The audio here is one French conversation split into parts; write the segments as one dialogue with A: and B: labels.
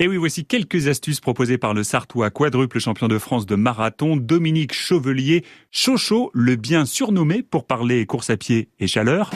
A: Et oui, voici quelques astuces proposées par le Sartois quadruple champion de France de marathon, Dominique Chauvelier, Chocho, le bien surnommé pour parler course à pied et chaleur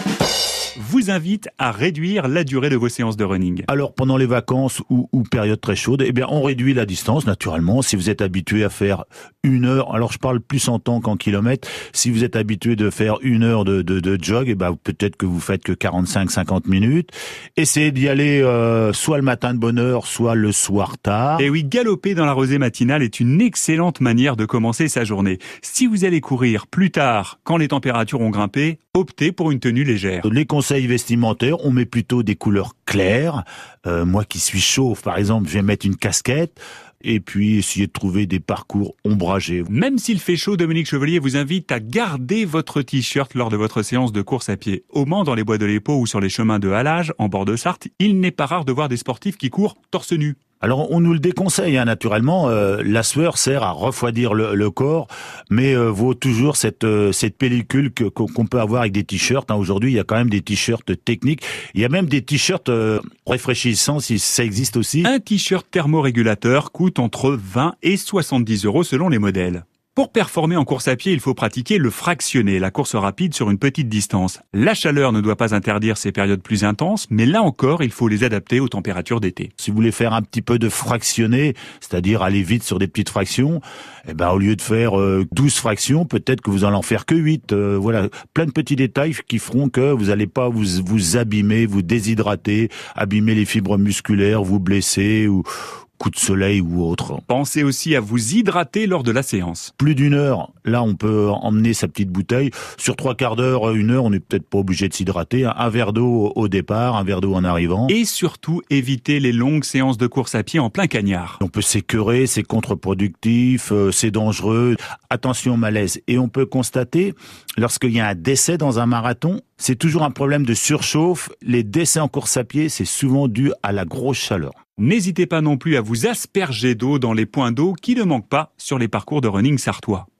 A: vous invite à réduire la durée de vos séances de running.
B: Alors pendant les vacances ou, ou période très chaude, eh bien on réduit la distance naturellement. Si vous êtes habitué à faire une heure, alors je parle plus en temps qu'en kilomètres. Si vous êtes habitué de faire une heure de, de, de jog, eh ben peut-être que vous faites que 45-50 minutes. Essayez d'y aller euh, soit le matin de bonne heure, soit le soir tard.
A: Et oui, galoper dans la rosée matinale est une excellente manière de commencer sa journée. Si vous allez courir plus tard, quand les températures ont grimpé, optez pour une tenue légère.
B: Les conseils vestimentaires, on met plutôt des couleurs claires. Euh, moi qui suis chauve, par exemple, je vais mettre une casquette et puis essayer de trouver des parcours ombragés.
A: Même s'il fait chaud, Dominique Chevalier vous invite à garder votre t-shirt lors de votre séance de course à pied. Au Mans, dans les bois de l'Épau ou sur les chemins de halage, en bord de Sarthe, il n'est pas rare de voir des sportifs qui courent torse nu.
B: Alors on nous le déconseille hein, naturellement. Euh, la sueur sert à refroidir le, corps, mais euh, vaut toujours cette euh, cette pellicule qu'on peut avoir avec des t-shirts. Hein. Aujourd'hui, il y a quand même des t-shirts techniques. Il y a même des t-shirts réfraîchissants si ça existe aussi.
A: Un t-shirt thermorégulateur coûte entre 20 et 70 euros selon les modèles. Pour performer en course à pied, il faut pratiquer le fractionné, la course rapide sur une petite distance. La chaleur ne doit pas interdire ces périodes plus intenses, mais là encore, il faut les adapter aux températures d'été.
B: Si vous voulez faire un petit peu de fractionné, c'est-à-dire aller vite sur des petites fractions, eh ben, au lieu de faire 12 euh, fractions, peut-être que vous allez en faire que 8. Euh, voilà, plein de petits détails qui feront que vous n'allez pas vous, vous abîmer, vous déshydrater, abîmer les fibres musculaires, vous blesser ou, coup de soleil ou autre.
A: Pensez aussi à vous hydrater lors de la séance.
B: Plus d'une heure, là on peut emmener sa petite bouteille. Sur trois quarts d'heure, une heure, on n'est peut-être pas obligé de s'hydrater. Un verre d'eau au départ, un verre d'eau en arrivant.
A: Et surtout, éviter les longues séances de course à pied en plein cagnard.
B: On peut s'écœurer, c'est contre-productif, euh, c'est dangereux. Attention malaise. Et on peut constater, lorsqu'il y a un décès dans un marathon, c'est toujours un problème de surchauffe. Les décès en course à pied, c'est souvent dû à la grosse chaleur.
A: N'hésitez pas non plus à vous asperger d'eau dans les points d'eau qui ne manquent pas sur les parcours de running sartois.